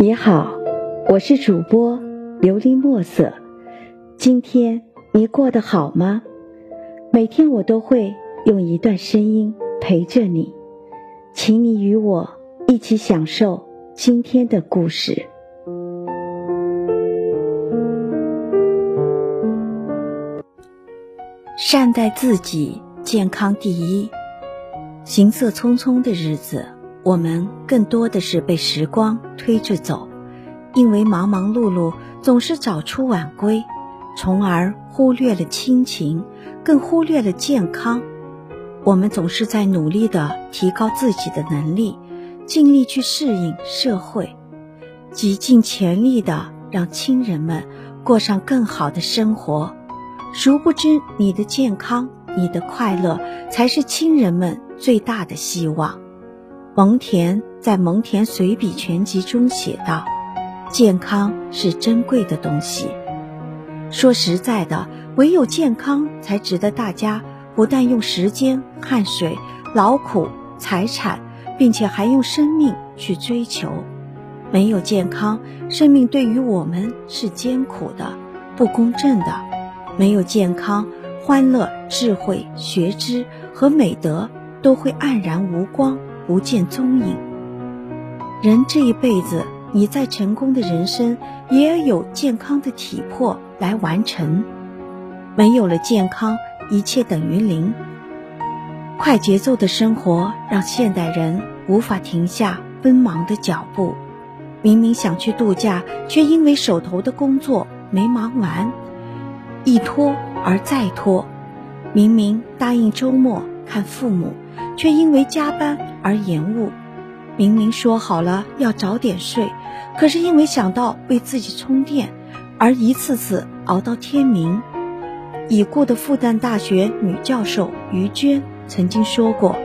你好，我是主播琉璃墨色。今天你过得好吗？每天我都会用一段声音陪着你，请你与我一起享受今天的故事。善待自己，健康第一。行色匆匆的日子，我们更多的是被时光推着走，因为忙忙碌碌，总是早出晚归，从而忽略了亲情，更忽略了健康。我们总是在努力的提高自己的能力，尽力去适应社会，极尽全力的让亲人们过上更好的生活。殊不知，你的健康、你的快乐，才是亲人们最大的希望。蒙恬在《蒙恬随笔全集》中写道：“健康是珍贵的东西。说实在的，唯有健康，才值得大家不但用时间、汗水、劳苦、财产，并且还用生命去追求。没有健康，生命对于我们是艰苦的、不公正的。”没有健康，欢乐、智慧、学知和美德都会黯然无光，不见踪影。人这一辈子，你再成功的人生，也要有健康的体魄来完成。没有了健康，一切等于零。快节奏的生活让现代人无法停下奔忙的脚步。明明想去度假，却因为手头的工作没忙完。一拖而再拖，明明答应周末看父母，却因为加班而延误；明明说好了要早点睡，可是因为想到为自己充电，而一次次熬到天明。已故的复旦大学女教授于娟曾经说过，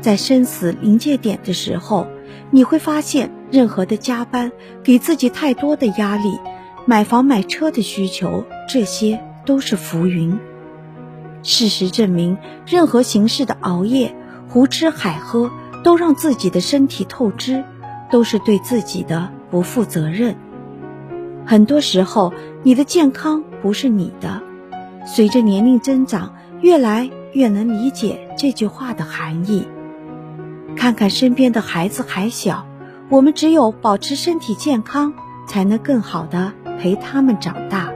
在生死临界点的时候，你会发现，任何的加班给自己太多的压力。买房买车的需求，这些都是浮云。事实证明，任何形式的熬夜、胡吃海喝，都让自己的身体透支，都是对自己的不负责任。很多时候，你的健康不是你的。随着年龄增长，越来越能理解这句话的含义。看看身边的孩子还小，我们只有保持身体健康，才能更好的。陪他们长大，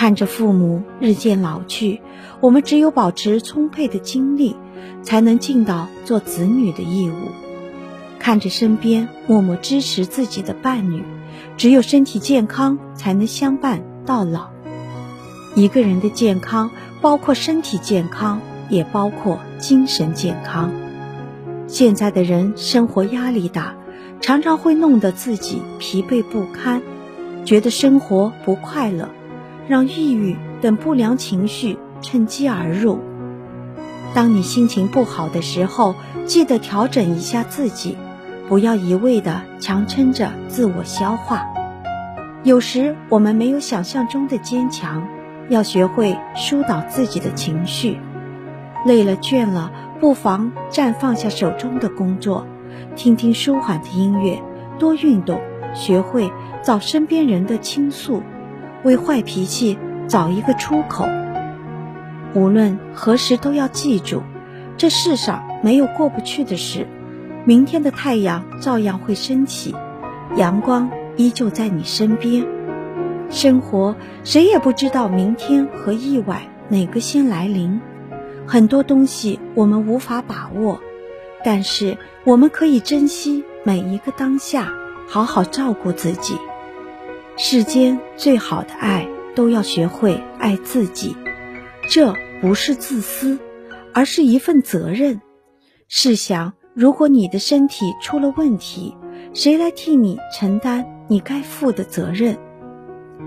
看着父母日渐老去，我们只有保持充沛的精力，才能尽到做子女的义务。看着身边默默支持自己的伴侣，只有身体健康，才能相伴到老。一个人的健康，包括身体健康，也包括精神健康。现在的人生活压力大，常常会弄得自己疲惫不堪。觉得生活不快乐，让抑郁等不良情绪趁机而入。当你心情不好的时候，记得调整一下自己，不要一味的强撑着自我消化。有时我们没有想象中的坚强，要学会疏导自己的情绪。累了倦了，不妨暂放下手中的工作，听听舒缓的音乐，多运动，学会。找身边人的倾诉，为坏脾气找一个出口。无论何时都要记住，这世上没有过不去的事。明天的太阳照样会升起，阳光依旧在你身边。生活谁也不知道明天和意外哪个先来临，很多东西我们无法把握，但是我们可以珍惜每一个当下，好好照顾自己。世间最好的爱，都要学会爱自己。这不是自私，而是一份责任。试想，如果你的身体出了问题，谁来替你承担你该负的责任？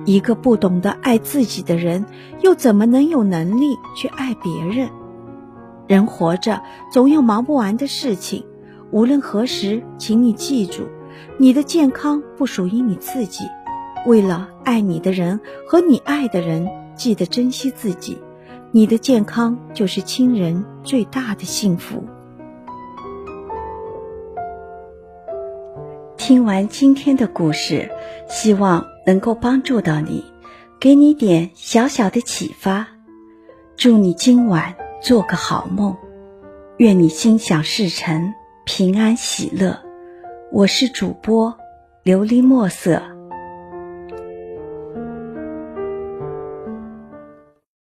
一个不懂得爱自己的人，又怎么能有能力去爱别人？人活着，总有忙不完的事情。无论何时，请你记住，你的健康不属于你自己。为了爱你的人和你爱的人记得珍惜自己。你的健康就是亲人最大的幸福。听完今天的故事希望能够帮助到你给你点小小的启发。祝你今晚做个好梦。愿你心想事成平安喜乐。我是主播琉璃墨色。